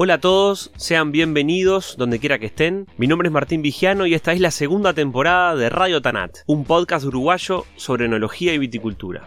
Hola a todos, sean bienvenidos donde quiera que estén. Mi nombre es Martín Vigiano y esta es la segunda temporada de Radio Tanat, un podcast uruguayo sobre enología y viticultura.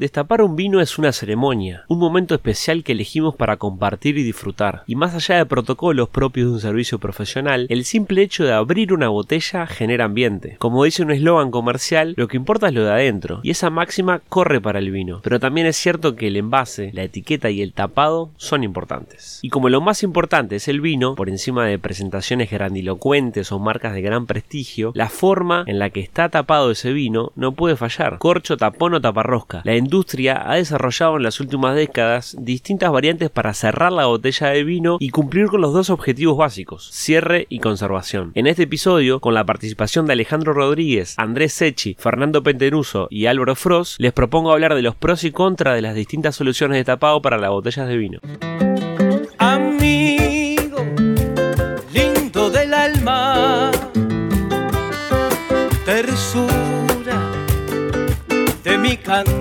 Destapar un vino es una ceremonia, un momento especial que elegimos para compartir y disfrutar. Y más allá de protocolos propios de un servicio profesional, el simple hecho de abrir una botella genera ambiente. Como dice un eslogan comercial, lo que importa es lo de adentro, y esa máxima corre para el vino. Pero también es cierto que el envase, la etiqueta y el tapado son importantes. Y como lo más importante es el vino, por encima de presentaciones grandilocuentes o marcas de gran prestigio, la forma en la que está tapado ese vino no puede fallar. Corcho, tapón o taparrosca. Industria ha desarrollado en las últimas décadas distintas variantes para cerrar la botella de vino y cumplir con los dos objetivos básicos, cierre y conservación. En este episodio, con la participación de Alejandro Rodríguez, Andrés Sechi, Fernando Pentenuso y Álvaro Frost, les propongo hablar de los pros y contras de las distintas soluciones de tapado para las botellas de vino. Amigo, lindo del alma, tersura de mi candil.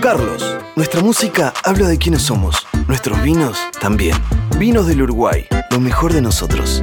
Carlos, nuestra música habla de quiénes somos, nuestros vinos también. Vinos del Uruguay, lo mejor de nosotros.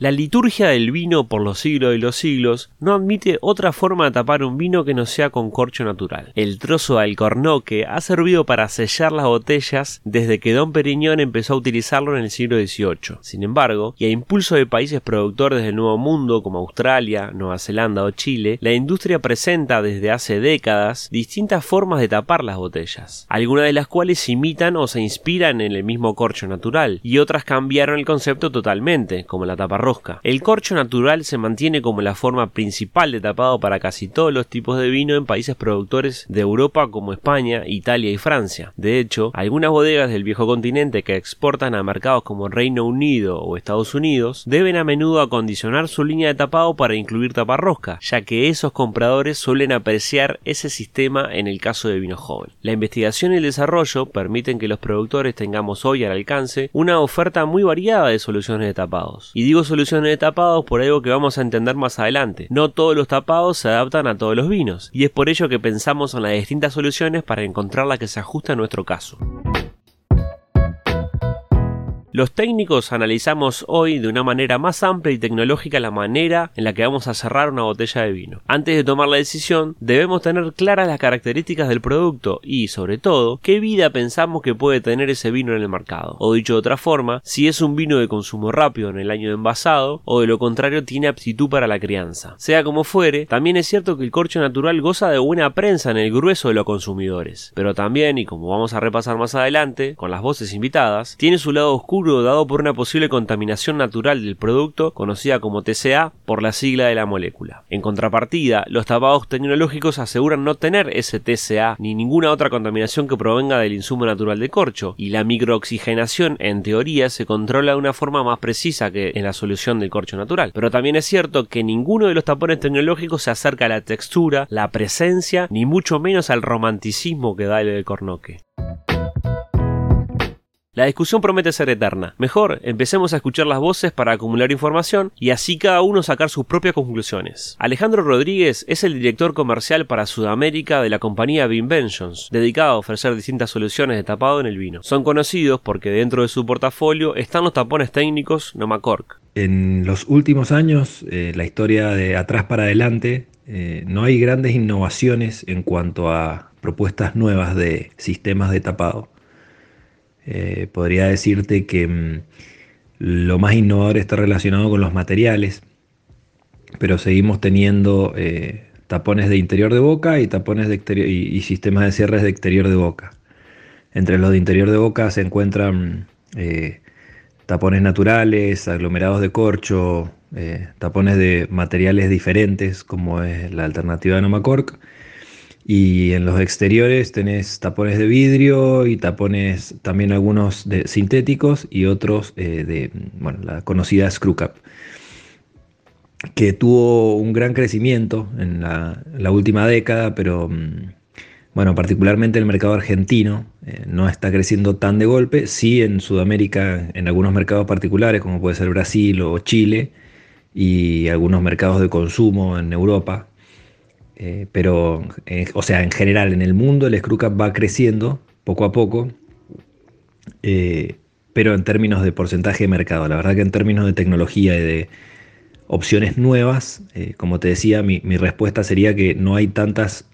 La liturgia del vino por los siglos de los siglos no admite otra forma de tapar un vino que no sea con corcho natural. El trozo de alcornoque ha servido para sellar las botellas desde que Don Periñón empezó a utilizarlo en el siglo XVIII. Sin embargo, y a impulso de países productores del Nuevo Mundo como Australia, Nueva Zelanda o Chile, la industria presenta desde hace décadas distintas formas de tapar las botellas, algunas de las cuales imitan o se inspiran en el mismo corcho natural, y otras cambiaron el concepto totalmente, como la tapa El corcho natural se mantiene como la forma principal de tapado para casi todos los tipos de vino en países productores de Europa como España, Italia y Francia. De hecho, algunas bodegas del viejo continente que exportan a mercados como Reino Unido o Estados Unidos deben a menudo acondicionar su línea de tapado para incluir taparrosca, ya que esos compradores suelen apreciar ese sistema en el caso de vino joven. La investigación y el desarrollo permiten que los productores tengamos hoy al alcance una oferta muy variada de soluciones de tapados. Y digo soluciones de tapados por algo que vamos a entender más adelante. No todos los tapados se adaptan a todos los vinos, y es por ello que pensamos en las distintas soluciones para encontrar la que se ajuste a nuestro caso. Los técnicos analizamos hoy de una manera más amplia y tecnológica la manera en la que vamos a cerrar una botella de vino. Antes de tomar la decisión, debemos tener claras las características del producto y, sobre todo, qué vida pensamos que puede tener ese vino en el mercado. O dicho de otra forma, si es un vino de consumo rápido en el año de envasado o de lo contrario tiene aptitud para la crianza. Sea como fuere, también es cierto que el corcho natural goza de buena prensa en el grueso de los consumidores. Pero también, y como vamos a repasar más adelante, con las voces invitadas, tiene su lado oscuro dado por una posible contaminación natural del producto conocida como TCA por la sigla de la molécula. En contrapartida, los tapados tecnológicos aseguran no tener ese TCA ni ninguna otra contaminación que provenga del insumo natural de corcho, y la microoxigenación en teoría se controla de una forma más precisa que en la solución del corcho natural. Pero también es cierto que ninguno de los tapones tecnológicos se acerca a la textura, la presencia, ni mucho menos al romanticismo que da el cornoque. La discusión promete ser eterna. Mejor, empecemos a escuchar las voces para acumular información y así cada uno sacar sus propias conclusiones. Alejandro Rodríguez es el director comercial para Sudamérica de la compañía Vinventions, dedicado a ofrecer distintas soluciones de tapado en el vino. Son conocidos porque dentro de su portafolio están los tapones técnicos Nomacork. En los últimos años, eh, la historia de atrás para adelante, eh, no hay grandes innovaciones en cuanto a propuestas nuevas de sistemas de tapado. Eh, podría decirte que mm, lo más innovador está relacionado con los materiales, pero seguimos teniendo eh, tapones de interior de boca y tapones de exterior y, sistemas de cierres de exterior de boca. Entre los de interior de boca se encuentran eh, tapones naturales, aglomerados de corcho, tapones de materiales diferentes, como es la alternativa de Nomacork. Y en los exteriores tenés tapones de vidrio y tapones también algunos de sintéticos y otros eh, de bueno, la conocida Screw Cap, que tuvo un gran crecimiento en la, la última década, pero mm, bueno, particularmente el mercado argentino eh, no está creciendo tan de golpe, sí en Sudamérica, en algunos mercados particulares, como puede ser Brasil o Chile, y algunos mercados de consumo en Europa. Eh, pero, eh, o sea, en general, en el mundo el screw cap va creciendo poco a poco, pero en términos de porcentaje de mercado. La verdad que en términos de tecnología y de opciones nuevas, como te decía, mi respuesta sería que no hay tantas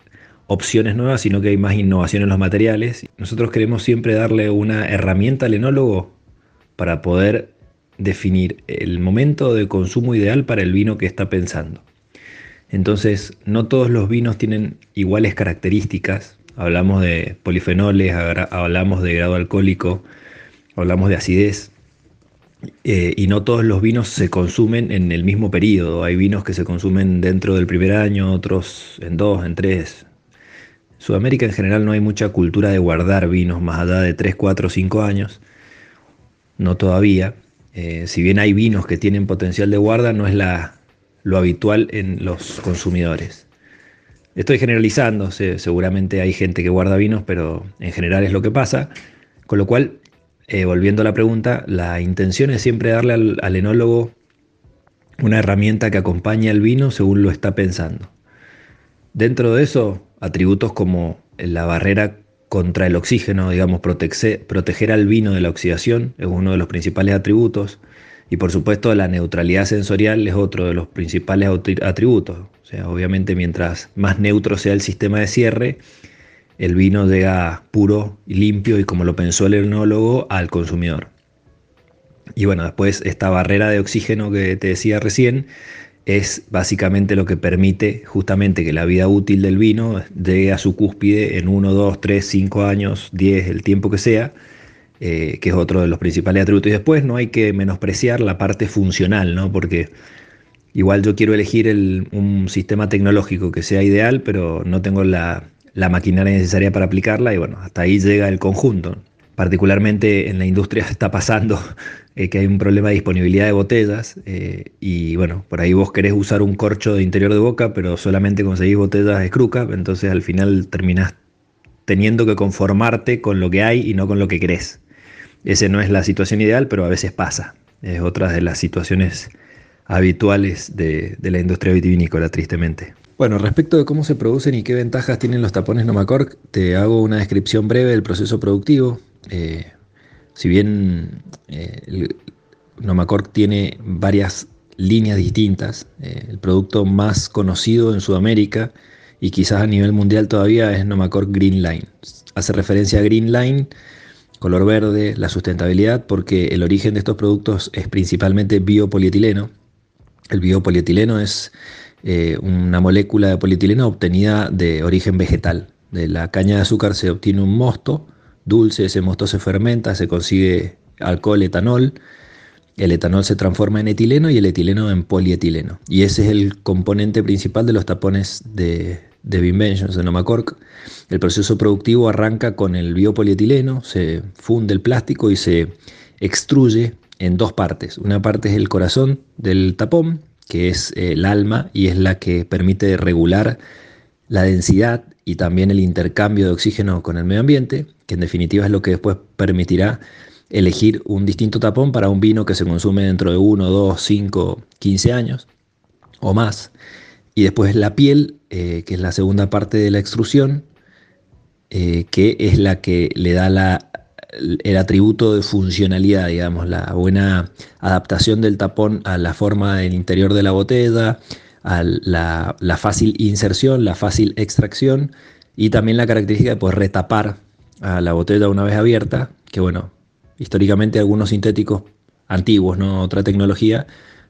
opciones nuevas, sino que hay más innovación en los materiales. Nosotros queremos siempre darle una herramienta al enólogo para poder definir el momento de consumo ideal para el vino que está pensando. Entonces, no todos los vinos tienen iguales características. Hablamos de polifenoles, hablamos de grado alcohólico, hablamos de acidez. Eh, y no todos los vinos se consumen en el mismo periodo. Hay vinos que se consumen dentro del primer año, otros en dos, en tres, Sudamérica en general no hay mucha cultura de guardar vinos más allá de 3, 4, 5 años. No todavía. Eh, si bien hay vinos que tienen potencial de guarda, no es la, lo habitual en los consumidores. Estoy generalizando, seguramente hay gente que guarda vinos, pero en general es lo que pasa. Con lo cual, eh, volviendo a la pregunta, la intención es siempre darle al, al enólogo una herramienta que acompañe al vino según lo está pensando. Dentro de eso, atributos como la barrera contra el oxígeno, digamos, proteger al vino de la oxidación es uno de los principales atributos. Y por supuesto la neutralidad sensorial es otro de los principales atributos. O sea, obviamente mientras más neutro sea el sistema de cierre, el vino llega puro y limpio y como lo pensó el enólogo al consumidor. Y bueno, después esta barrera de oxígeno que te decía recién es básicamente lo que permite justamente que la vida útil del vino llegue a su cúspide en 1, 2, 3, 5 años, 10, el tiempo que sea, eh, que es otro de los principales atributos. Y después no hay que menospreciar la parte funcional, ¿no? porque igual yo quiero elegir un sistema tecnológico que sea ideal, pero no tengo la, maquinaria necesaria para aplicarla y bueno, hasta ahí llega el conjunto particularmente en la industria está pasando eh, que hay un problema de disponibilidad de botellas eh, y bueno, por ahí vos querés usar un corcho de interior de boca, pero solamente conseguís botellas de Scruca, entonces al final terminás teniendo que conformarte con lo que hay y no con lo que querés. Esa no es la situación ideal, pero a veces pasa. Es otra de las situaciones habituales de, la industria vitivinícola, tristemente. Bueno, respecto de cómo se producen y qué ventajas tienen los tapones Nomacork, te hago una descripción breve del proceso productivo. Eh, si bien eh, tiene varias líneas distintas, eh, el producto más conocido en Sudamérica y quizás a nivel mundial todavía es Nomacork Green Line. Hace referencia a Green Line, color verde, la sustentabilidad, porque el origen de estos productos es principalmente biopolietileno. El biopolietileno es una molécula de polietileno obtenida de origen vegetal. De la caña de azúcar se obtiene un mosto dulce, ese mosto se fermenta, se consigue alcohol, etanol, el etanol se transforma en etileno y el etileno en polietileno. Y ese es el componente principal de los tapones de, de Binventions, de Nomacork. El proceso productivo arranca con el biopolietileno, se funde el plástico y se extruye en dos partes. Una parte es el corazón del tapón, que es el alma y es la que permite regular la densidad y también el intercambio de oxígeno con el medio ambiente, que en definitiva es lo que después permitirá elegir un distinto tapón para un vino que se consume dentro de 1, 2, 5, 15 años o más. Y después la piel, eh, que es la segunda parte de la extrusión, eh, que es la que le da la, el atributo de funcionalidad, digamos, la buena adaptación del tapón a la forma del interior de la botella, a la, fácil inserción, la fácil extracción y también la característica de poder retapar a la botella una vez abierta, que bueno, históricamente algunos sintéticos antiguos, ¿no? otra tecnología,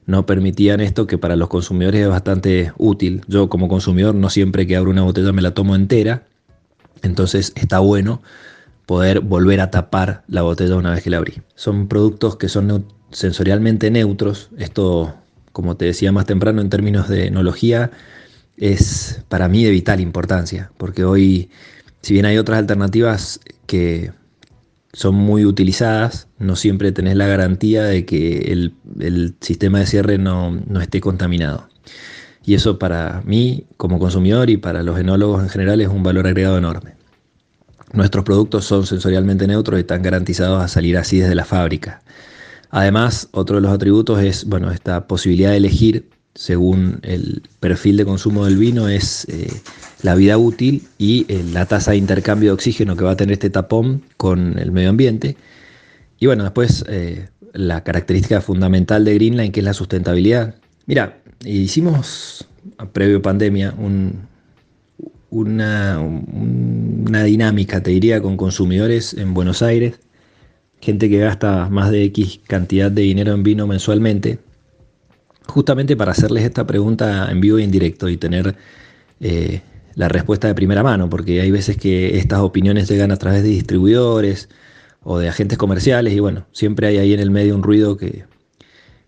no permitían esto que para los consumidores es bastante útil. Yo como consumidor no siempre que abro una botella me la tomo entera, entonces está bueno poder volver a tapar la botella una vez que la abrí. Son productos que son sensorialmente neutros. Esto, como te decía más temprano, en términos de enología, es para mí de vital importancia, porque hoy, si bien hay otras alternativas que son muy utilizadas, no siempre tenés la garantía de que el, sistema de cierre no, esté contaminado. Y eso para mí, como consumidor y para los enólogos en general, es un valor agregado enorme. Nuestros productos son sensorialmente neutros y están garantizados a salir así desde la fábrica. Además, otro de los atributos es bueno, esta posibilidad de elegir según el perfil de consumo del vino, es eh, la vida útil y eh, la tasa de intercambio de oxígeno que va a tener este tapón con el medio ambiente. Y bueno, después eh, la característica fundamental de Greenline, que es la sustentabilidad. Mira, hicimos, previo pandemia, una, una dinámica, te diría, con consumidores en Buenos Aires, gente que gasta más de X cantidad de dinero en vino mensualmente justamente para hacerles esta pregunta en vivo y en directo y tener eh, la respuesta de primera mano, porque hay veces que estas opiniones llegan a través de distribuidores o de agentes comerciales y bueno, siempre hay ahí en el medio un ruido que,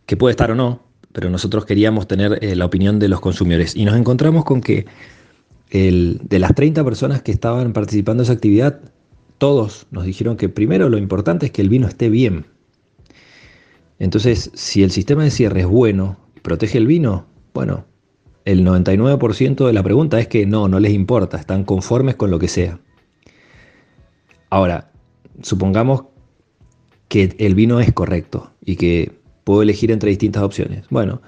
que puede estar o no, pero nosotros queríamos tener eh, la opinión de los consumidores y nos encontramos con que el, de las 30 personas que estaban participando en esa actividad, todos nos dijeron que primero lo importante es que el vino esté bien. Entonces, si el sistema de cierre es bueno, ¿Protege el vino? Bueno, el 99% de la pregunta es que no, no les importa, están conformes con lo que sea. Ahora, supongamos que el vino es correcto y que puedo elegir entre distintas opciones. Bueno,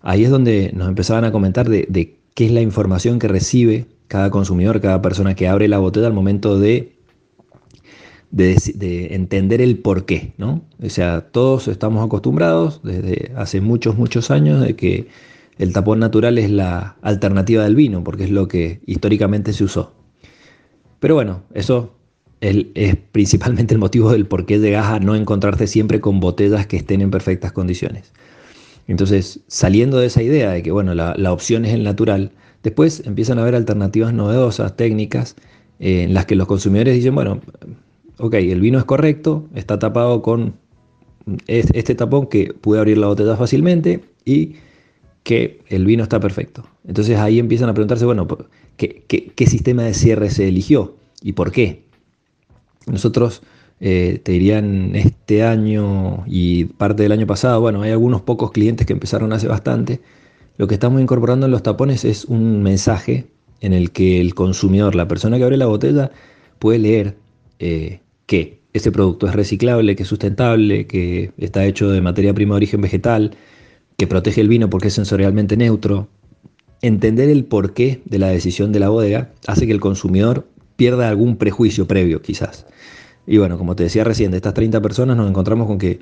ahí es donde nos empezaban a comentar de, qué es la información que recibe cada consumidor, cada persona que abre la botella al momento de de, entender el por qué, ¿no? O sea, todos estamos acostumbrados desde hace muchos, muchos años de que el tapón natural es la alternativa del vino, porque es lo que históricamente se usó. Pero bueno, eso es, principalmente el motivo del por qué llegas a no encontrarte siempre con botellas que estén en perfectas condiciones. Entonces, saliendo de esa idea de que bueno, la, la opción es el natural, después empiezan a haber alternativas novedosas, técnicas, eh, en las que los consumidores dicen, bueno, ok, el vino es correcto, está tapado con este tapón que pude abrir la botella fácilmente y que el vino está perfecto. Entonces ahí empiezan a preguntarse, bueno, ¿qué, sistema de cierre se eligió y por qué? Nosotros, eh, te dirían, este año y parte del año pasado, bueno, hay algunos pocos clientes que empezaron hace bastante. Lo que estamos incorporando en los tapones es un mensaje en el que el consumidor, la persona que abre la botella, puede leer eh, que ese producto es reciclable, que es sustentable, que está hecho de materia prima de origen vegetal, que protege el vino porque es sensorialmente neutro. Entender el porqué de la decisión de la bodega hace que el consumidor pierda algún prejuicio previo, quizás. Y bueno, como te decía recién, de estas 30 personas nos encontramos con que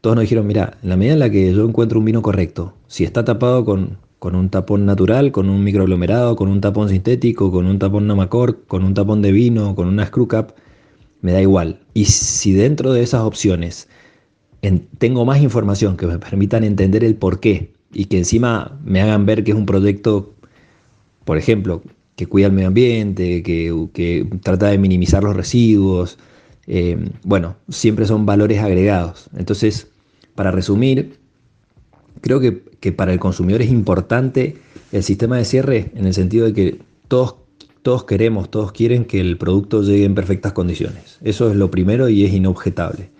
todos nos dijeron, mira, en la medida en la que yo encuentro un vino correcto, si está tapado con, con un tapón natural, con un microaglomerado, con un tapón sintético, con un tapón Namacor, con un tapón de vino, con una screw cap, me da igual. Y si dentro de esas opciones tengo más información que me permitan entender el por qué y que encima me hagan ver que es un proyecto, por ejemplo, que cuida el medio ambiente, que, trata de minimizar los residuos, eh, bueno, siempre son valores agregados. Entonces, para resumir, creo que, que para el consumidor es importante el sistema de cierre en el sentido de que todos todos queremos, todos quieren que el producto llegue en perfectas condiciones. Eso es lo primero y es inobjetable.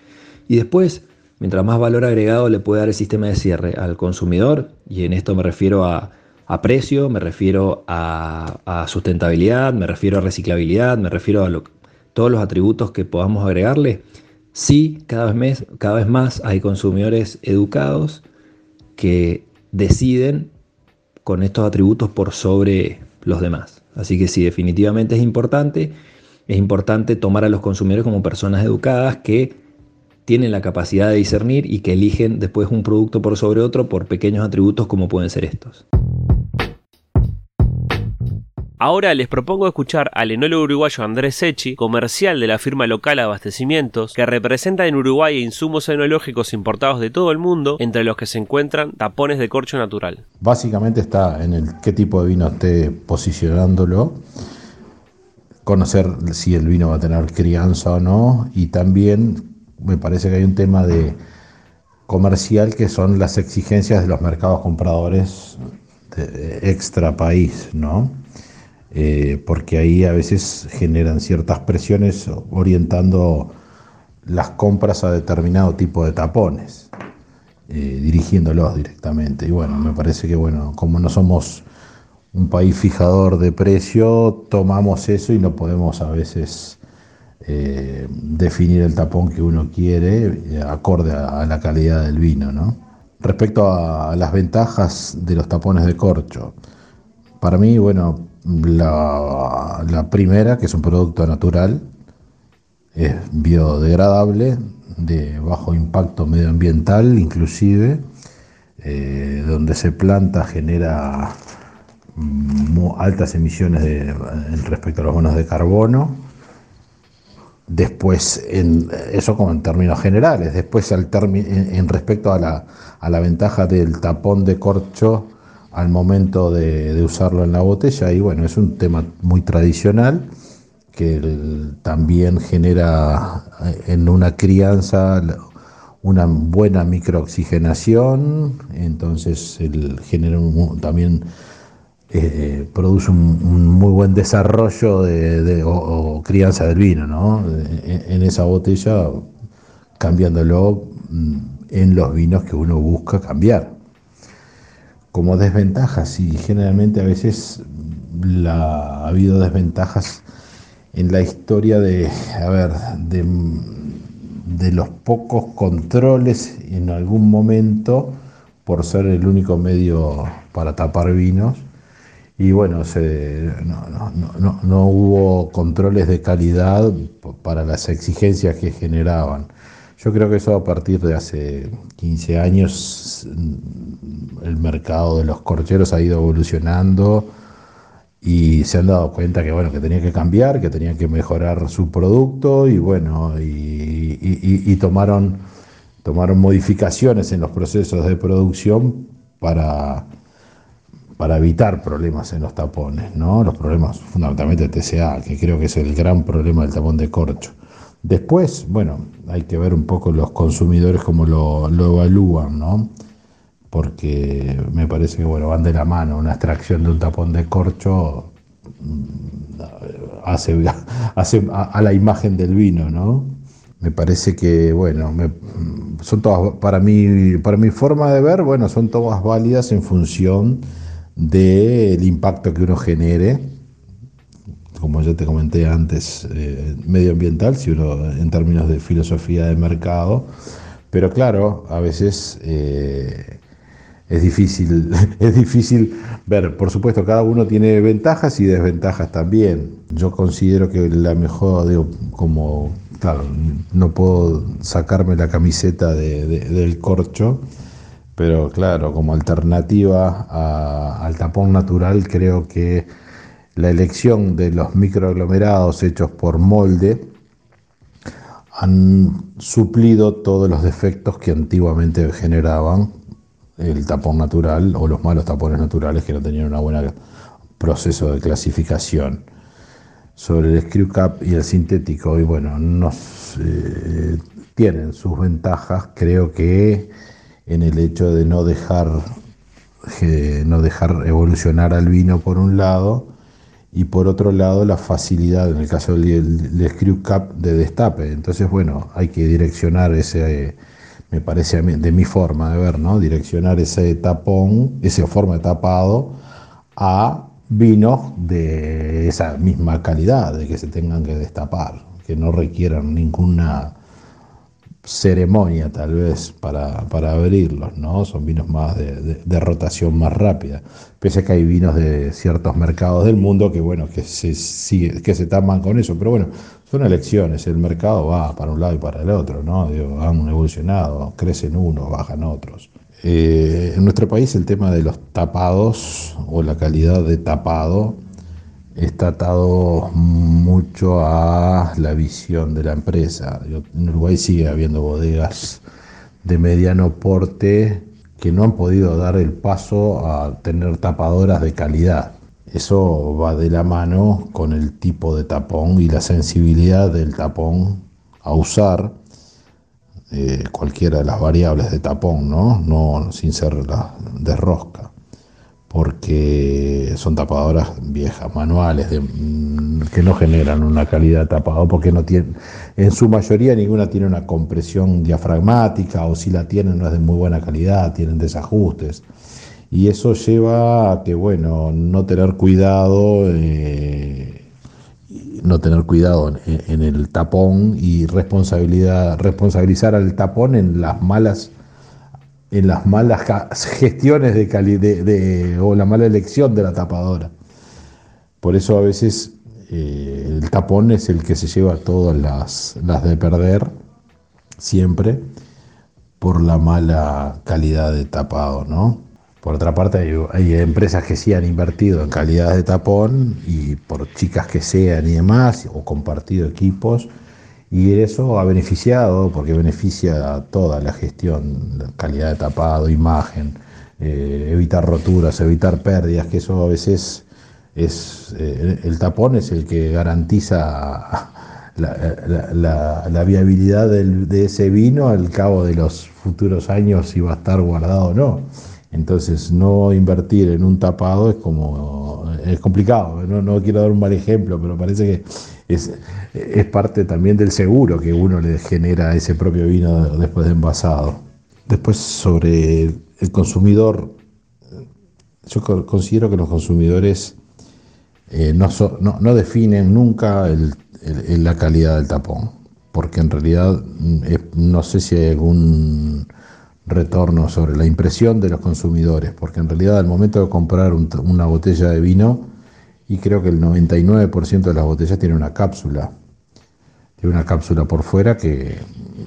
Y después, mientras más valor agregado le puede dar el sistema de cierre al consumidor, y en esto me refiero a, precio, me refiero a, sustentabilidad, me refiero a reciclabilidad, me refiero a todos los atributos que podamos agregarle, sí, cada vez, cada vez más hay consumidores educados que deciden con estos atributos por sobre los demás. Así que sí, definitivamente es importante. Es importante tomar a los consumidores como personas educadas que tienen la capacidad de discernir y que eligen después un producto por sobre otro por pequeños atributos como pueden ser estos. Ahora les propongo escuchar al enólogo uruguayo Andrés Sechi, comercial de la firma local Abastecimientos, que representa en Uruguay insumos enológicos importados de todo el mundo, entre los que se encuentran tapones de corcho natural. Básicamente está en el qué tipo de vino esté posicionándolo, conocer si el vino va a tener crianza o no, y también me parece que hay un tema de comercial que son las exigencias de los mercados compradores de extra país, ¿no? Eh, porque ahí a veces generan ciertas presiones orientando las compras a determinado tipo de tapones, eh, dirigiéndolos directamente. Y bueno, me parece que bueno, como no somos un país fijador de precio, tomamos eso y no podemos a veces eh, definir el tapón que uno quiere acorde a, a la calidad del vino, ¿no? Respecto a las ventajas de los tapones de corcho, para mí, bueno, la, primera, que es un producto natural, es biodegradable, de bajo impacto medioambiental inclusive, eh, donde se planta genera mm, altas emisiones de, respecto a los bonos de carbono. Después, en, eso como en términos generales, después al en, en, respecto a la, a la, ventaja del tapón de corcho al momento de, usarlo en la botella, y bueno, es un tema muy tradicional que también genera eh, en una crianza una buena microoxigenación, entonces el, genera un, también eh, produce un, muy buen desarrollo de, o, crianza del vino, ¿no? En, en, esa botella, cambiándolo mm, en los vinos que uno busca cambiar. Como desventajas, y generalmente a veces la, ha habido desventajas en la historia de, a ver, de, los pocos controles en algún momento por ser el único medio para tapar vinos y bueno, se, no, no, no, no, hubo controles de calidad para las exigencias que generaban. Yo creo que eso a partir de hace 15 años el mercado de los corcheros ha ido evolucionando y se han dado cuenta que bueno que tenía que cambiar, que tenía que mejorar su producto y bueno y, tomaron tomaron modificaciones en los procesos de producción para para evitar problemas en los tapones, ¿no? Los problemas fundamentalmente TCA, que creo que es el gran problema del tapón de corcho. Después, bueno, hay que ver un poco los consumidores cómo lo, evalúan, ¿no? Porque me parece que, bueno, van de la mano. Una extracción de un tapón de corcho mm, hace, a, la imagen del vino, ¿no? Me parece que, bueno, me, son todas, para mí, para mi forma de ver, bueno, son todas válidas en función del impacto que uno genere, como ya te comenté antes, eh, medioambiental, si uno en términos de filosofía de mercado, pero claro, a veces eh, es difícil, es difícil ver, por supuesto, cada uno tiene ventajas y desventajas también. Yo considero que la mejor, digo, como, claro, no puedo sacarme la camiseta de, de, del corcho, pero claro, como alternativa al tapón natural, creo que la elección de los microaglomerados hechos por molde han suplido todos los defectos que antiguamente generaban el tapón natural o los malos tapones naturales que no tenían un buen proceso de clasificación. Sobre el screw cap y el sintético, y bueno, nos, eh, tienen sus ventajas, creo que en el hecho de no dejar, eh, no dejar evolucionar al vino por un lado y por otro lado la facilidad en el caso del, screw cap de destape. Entonces, bueno, hay que direccionar ese, me parece a mí, de mi forma de ver, ¿no? Direccionar ese tapón, esa forma de tapado a vinos de esa misma calidad, de que se tengan que destapar, que no requieran ninguna ceremonia tal vez para, para abrirlos, ¿no? Son vinos más de, de, rotación más rápida. Pese a que hay vinos de ciertos mercados del mundo que, bueno, que se, sigue, que se tapan con eso, pero bueno, son elecciones, el mercado va para un lado y para el otro, ¿no? Digo, han evolucionado, crecen unos, bajan otros. Eh, en nuestro país el tema de los tapados o la calidad de tapado está atado mucho a la visión de la empresa. En Uruguay sigue habiendo bodegas de mediano porte que no han podido dar el paso a tener tapadoras de calidad. Eso va de la mano con el tipo de tapón y la sensibilidad del tapón a usar eh, cualquiera de las variables de tapón, ¿no? no sin ser la de rosca, porque son tapadoras viejas, manuales, mm, que no generan una calidad de tapado, porque no tienen, en su mayoría ninguna tiene una compresión diafragmática, o si la tienen no es de muy buena calidad, tienen desajustes. Y eso lleva a que, bueno, no tener cuidado. Eh, no tener cuidado en, en, el tapón y responsabilidad, responsabilizar al tapón en las malas en las malas gestiones de, o la mala elección de la tapadora. Por eso a veces eh, el tapón es el que se lleva todas las, las de perder, siempre, por la mala calidad de tapado, ¿no? Por otra parte, hay, empresas que sí han invertido en calidad de tapón y por chicas que sean y demás, o compartido equipos, y eso ha beneficiado, porque beneficia toda la gestión, la calidad de tapado, imagen, eh, evitar roturas, evitar pérdidas, que eso a veces es, eh, el tapón es el que garantiza la, viabilidad de ese vino al cabo de los futuros años si va a estar guardado o no. Entonces, no invertir en un tapado es como es complicado. No, quiero dar un mal ejemplo, pero parece que es, es, parte también del seguro que uno le genera a ese propio vino después de envasado. Después, sobre el consumidor, yo considero que los consumidores eh, no, no, definen nunca la calidad del tapón, porque en realidad mm, no sé si hay algún retorno sobre la impresión de los consumidores, porque en realidad al momento de comprar una botella de vino, y creo que el 99% de las botellas tiene una cápsula, tiene una cápsula por fuera que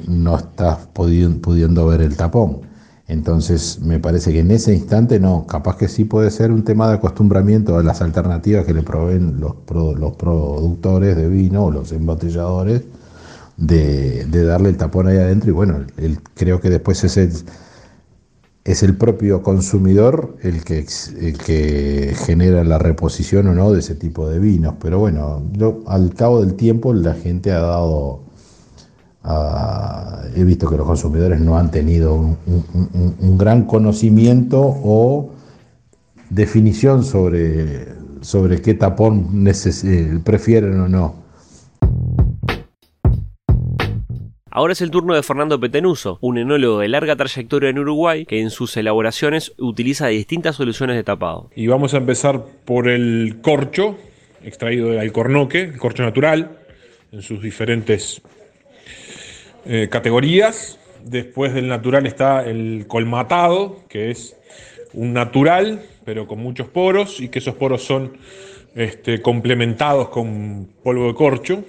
no estás pudiendo ver el tapón. Entonces me parece que en ese instante no, capaz que sí puede ser un tema de acostumbramiento a las alternativas que le proveen los, los productores de vino o los embotelladores, de, darle el tapón ahí adentro y bueno, creo que después es el, es el propio consumidor el que, el que genera la reposición o no de ese tipo de vinos. Pero bueno, yo, al cabo del tiempo la gente ha dado... he visto que los consumidores no han tenido un, gran conocimiento o definición sobre, sobre qué tapón eh, prefieren o no. Ahora es el turno de Fernando Petenuso, un enólogo de larga trayectoria en Uruguay que en sus elaboraciones utiliza distintas soluciones de tapado. Y vamos a empezar por el corcho, extraído del alcornoque, el corcho natural, en sus diferentes eh, categorías. Después del natural está el colmatado, que es un natural, pero con muchos poros, y que esos poros son este, complementados con polvo de corcho,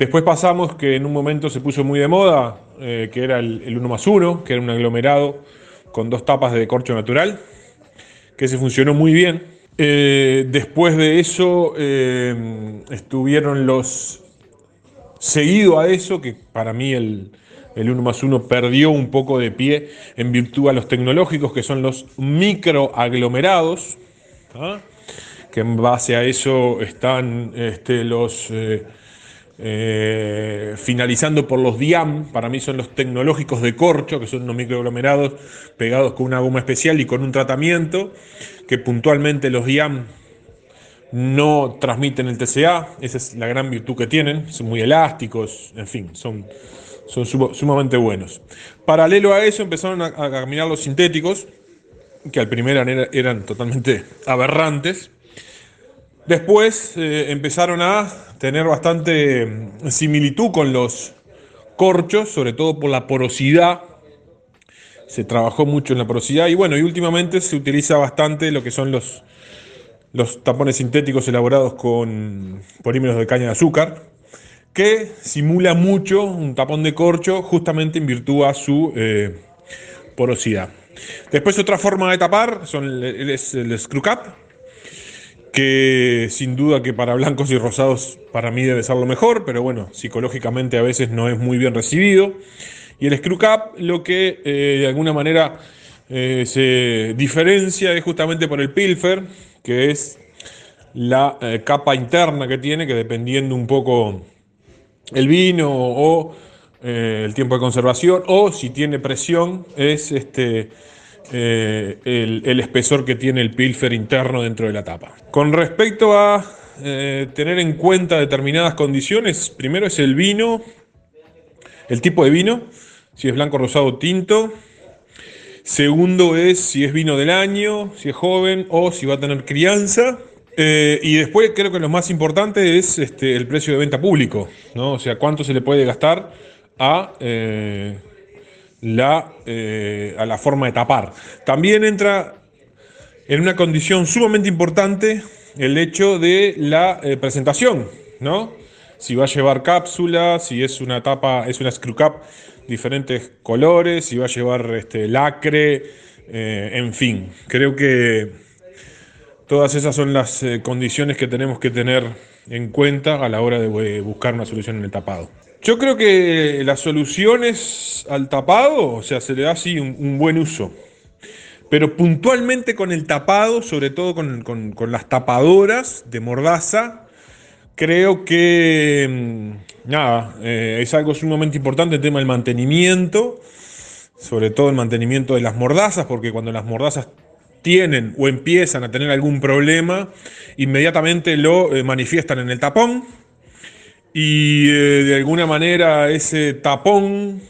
Después pasamos que en un momento se puso muy de moda, eh, que era el, 1 más 1, que era un aglomerado con dos tapas de corcho natural, que se funcionó muy bien. Eh, después de eso eh, estuvieron los... Seguido a eso, que para mí el, el 1 más 1 perdió un poco de pie en virtud a los tecnológicos, que son los microaglomerados, ¿ah? que en base a eso están este, los finalizando por los DIAM, para mí son los tecnológicos de corcho, que son unos microaglomerados pegados con una goma especial y con un tratamiento, que puntualmente los DIAM no transmiten el TCA, esa es la gran virtud que tienen, son muy elásticos, en fin, son, sumamente buenos. Paralelo a eso empezaron a, caminar los sintéticos, que al primero eran totalmente aberrantes, Después eh, empezaron a tener bastante mm, similitud con los corchos, sobre todo por la porosidad. Se trabajó mucho en la porosidad y bueno, y últimamente se utiliza bastante lo que son los, tapones sintéticos elaborados con polímeros de caña de azúcar, que simula mucho un tapón de corcho justamente en virtud a su eh, porosidad. Después otra forma de tapar son el, el screw cap, que sin duda que para blancos y rosados para mí debe ser lo mejor, pero bueno, psicológicamente a veces no es muy bien recibido. Y el screw cap lo que eh, de alguna manera eh, se diferencia es justamente por el pilfer, que es la eh, capa interna que tiene, que dependiendo un poco el vino o el tiempo de conservación, o si tiene presión, es este, eh, el, espesor que tiene el pilfer interno dentro de la tapa. Con respecto a eh, tener en cuenta determinadas condiciones, primero es el vino, el tipo de vino, si es blanco, rosado tinto. Segundo es si es vino del año, si es joven o si va a tener crianza. Eh, y después creo que lo más importante es este, el precio de venta público, ¿no? O sea, cuánto se le puede gastar a, la, eh, a la forma de tapar. También entra en una condición sumamente importante el hecho de la eh, presentación, ¿no? Si va a llevar cápsula, si es una tapa, es una screw cap, diferentes colores, si va a llevar este, lacre, eh, en fin. Creo que todas esas son las condiciones que tenemos que tener en cuenta a la hora de buscar una solución en el tapado. Yo creo que las soluciones al tapado, o sea, se le da así un, buen uso. Pero puntualmente con el tapado, sobre todo con, con- con las tapadoras de mordaza, creo que mm, nada, eh, es algo sumamente importante el tema del mantenimiento, sobre todo el mantenimiento de las mordazas, porque cuando las mordazas tienen o empiezan a tener algún problema, inmediatamente lo eh, manifiestan en el tapón y eh, de alguna manera ese tapón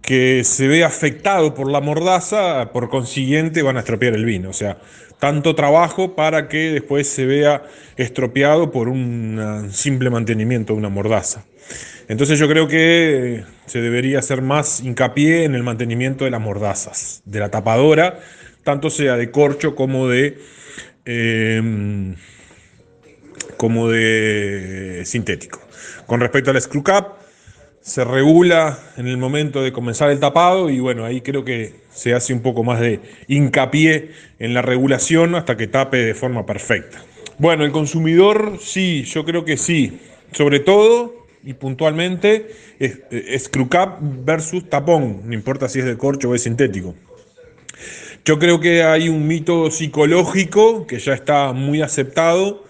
que se ve afectado por la mordaza, por consiguiente van a estropear el vino. O sea, tanto trabajo para que después se vea estropeado por un simple mantenimiento de una mordaza. Entonces yo creo que se debería hacer más hincapié en el mantenimiento de las mordazas, de la tapadora, tanto sea de corcho como de, eh, como de sintético. Con respecto al screw cap, se regula en el momento de comenzar el tapado y bueno, ahí creo que se hace un poco más de hincapié en la regulación hasta que tape de forma perfecta. Bueno, el consumidor sí, yo creo que sí, sobre todo y puntualmente es, es screw cap versus tapón, no importa si es de corcho o es sintético. Yo creo que hay un mito psicológico que ya está muy aceptado,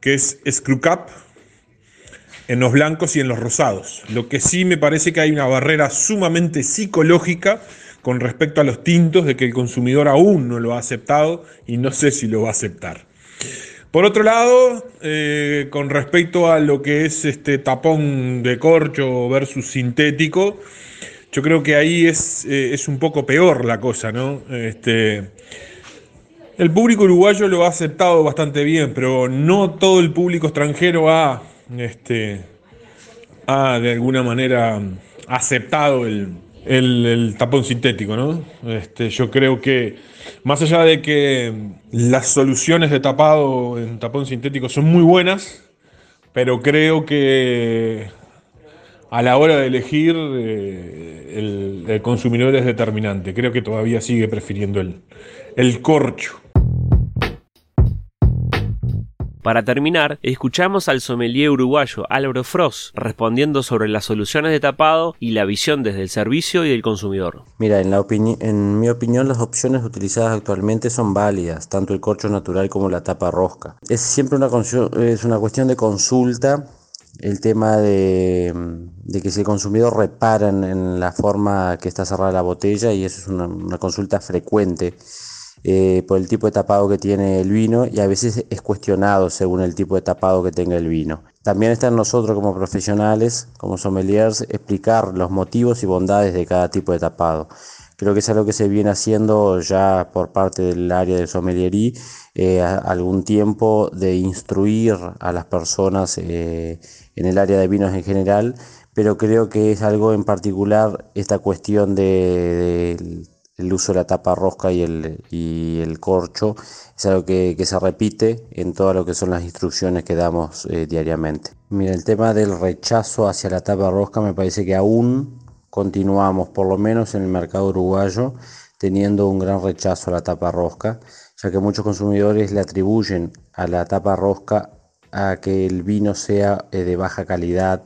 que es screw cap en los blancos y en los rosados. Lo que sí me parece que hay una barrera sumamente psicológica con respecto a los tintos de que el consumidor aún no lo ha aceptado y no sé si lo va a aceptar. Por otro lado, eh, con respecto a lo que es este tapón de corcho versus sintético, yo creo que ahí es, eh, es un poco peor la cosa, ¿no? Este, el público uruguayo lo ha aceptado bastante bien, pero no todo el público extranjero ha, este, ha de alguna manera aceptado el, el- tapón sintético, ¿no? Este, yo creo que más allá de que las soluciones de tapado en tapón sintético son muy buenas, pero creo que a la hora de elegir eh, el, el consumidor es determinante. Creo que todavía sigue prefiriendo el, el corcho. Para terminar, escuchamos al sommelier uruguayo Álvaro Frost respondiendo sobre las soluciones de tapado y la visión desde el servicio y del consumidor. Mira, en, la mi opinión las opciones utilizadas actualmente son válidas, tanto el corcho natural como la tapa rosca. Es siempre una, es una cuestión de consulta el tema de, que si el consumidor repara en, la forma que está cerrada la botella y eso es una consulta frecuente eh, por el tipo de tapado que tiene el vino y a veces es cuestionado según el tipo de tapado que tenga el vino. También está nosotros como profesionales, como sommeliers, explicar los motivos y bondades de cada tipo de tapado. Creo que es algo que se viene haciendo ya por parte del área de sommeliería eh, algún tiempo de instruir a las personas eh, en el área de vinos en general, pero creo que es algo en particular esta cuestión de, de- el uso de la tapa rosca y el, y el corcho es algo que, se repite en todo lo que son las instrucciones que damos eh, diariamente. Mira, el tema del rechazo hacia la tapa rosca me parece que aún continuamos, por lo menos en el mercado uruguayo, teniendo un gran rechazo a la tapa rosca, ya que muchos consumidores le atribuyen a la tapa rosca a que el vino sea eh, de baja calidad,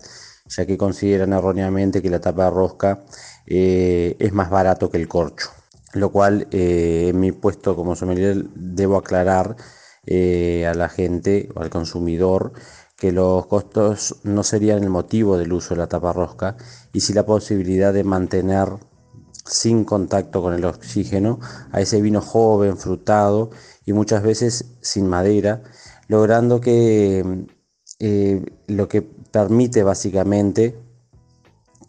ya que consideran erróneamente que la tapa rosca eh, es más barato que el corcho. Lo cual eh, en mi puesto como sommelier debo aclarar eh, a la gente o al consumidor que los costos no serían el motivo del uso de la tapa rosca y sí la posibilidad de mantener sin contacto con el oxígeno a ese vino joven, frutado y muchas veces sin madera, logrando que eh, lo que permite básicamente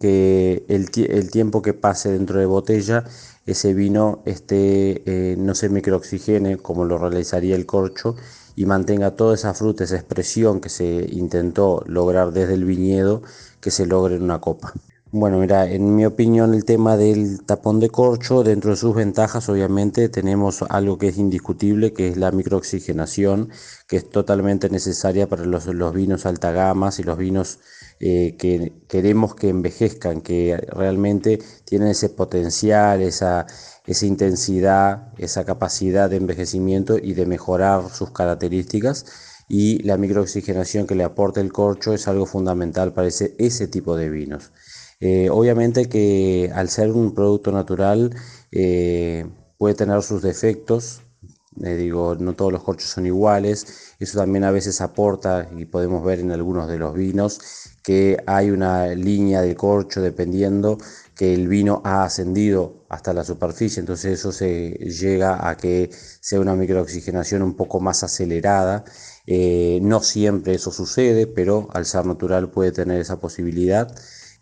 que el, el, tiempo que pase dentro de botella ese vino esté, eh, no se microoxigene como lo realizaría el corcho y mantenga toda esa fruta, esa expresión que se intentó lograr desde el viñedo, que se logre en una copa. Bueno, mira, en mi opinión el tema del tapón de corcho, dentro de sus ventajas obviamente tenemos algo que es indiscutible, que es la microoxigenación, que es totalmente necesaria para los, los vinos alta gamas y los vinos eh, que queremos que envejezcan, que realmente tienen ese potencial, esa, esa intensidad, esa capacidad de envejecimiento y de mejorar sus características. Y la microoxigenación que le aporta el corcho es algo fundamental para ese, ese tipo de vinos. Eh, obviamente que al ser un producto natural eh, puede tener sus defectos, eh, digo, no todos los corchos son iguales, eso también a veces aporta y podemos ver en algunos de los vinos que hay una línea de corcho dependiendo que el vino ha ascendido hasta la superficie, entonces eso se llega a que sea una microoxigenación un poco más acelerada. no siempre eso sucede, pero al ser natural puede tener esa posibilidad.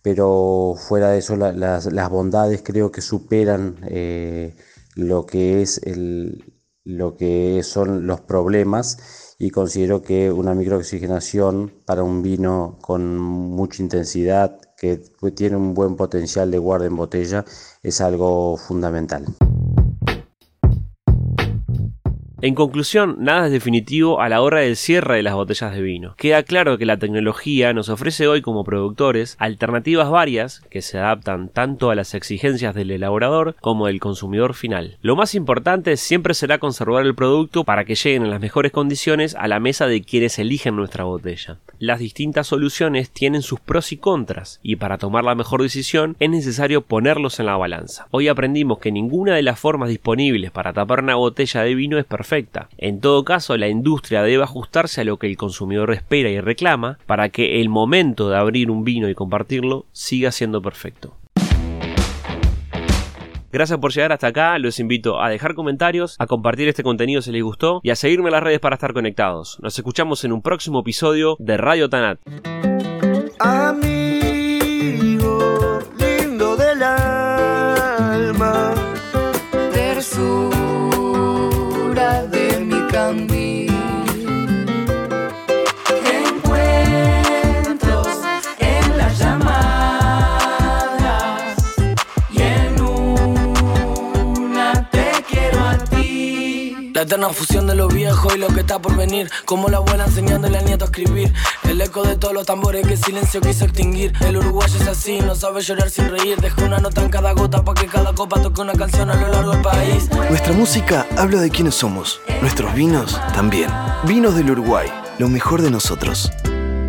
Pero fuera de eso las, bondades creo que superan eh, lo que es lo que son los problemas y considero que una microoxigenación para un vino con mucha intensidad que tiene un buen potencial de guarda en botella es algo fundamental. En conclusión, nada es definitivo a la hora del cierre de las botellas de vino. Queda claro que la tecnología nos ofrece hoy como productores alternativas varias que se adaptan tanto a las exigencias del elaborador como del consumidor final. Lo más importante siempre será conservar el producto para que lleguen en las mejores condiciones a la mesa de quienes eligen nuestra botella. Las distintas soluciones tienen sus pros y contras y para tomar la mejor decisión es necesario ponerlos en la balanza. Hoy aprendimos que ninguna de las formas disponibles para tapar una botella de vino es perfecta en todo caso, la industria debe ajustarse a lo que el consumidor espera y reclama para que el momento de abrir un vino y compartirlo siga siendo perfecto. Gracias por llegar hasta acá, los invito a dejar comentarios, a compartir este contenido si les gustó y a seguirme en las redes para estar conectados. Nos escuchamos en un próximo episodio de Radio Tanat. We La eterna fusión de lo viejo y lo que está por venir. Como la abuela enseñándole al nieto a escribir. El eco de todos los tambores que el silencio quiso extinguir. El uruguayo es así, no sabe llorar sin reír. Deja una nota en cada gota para que cada copa toque una canción a lo largo del país. Nuestra música habla de quiénes somos. Nuestros vinos también. Vinos del Uruguay, lo mejor de nosotros.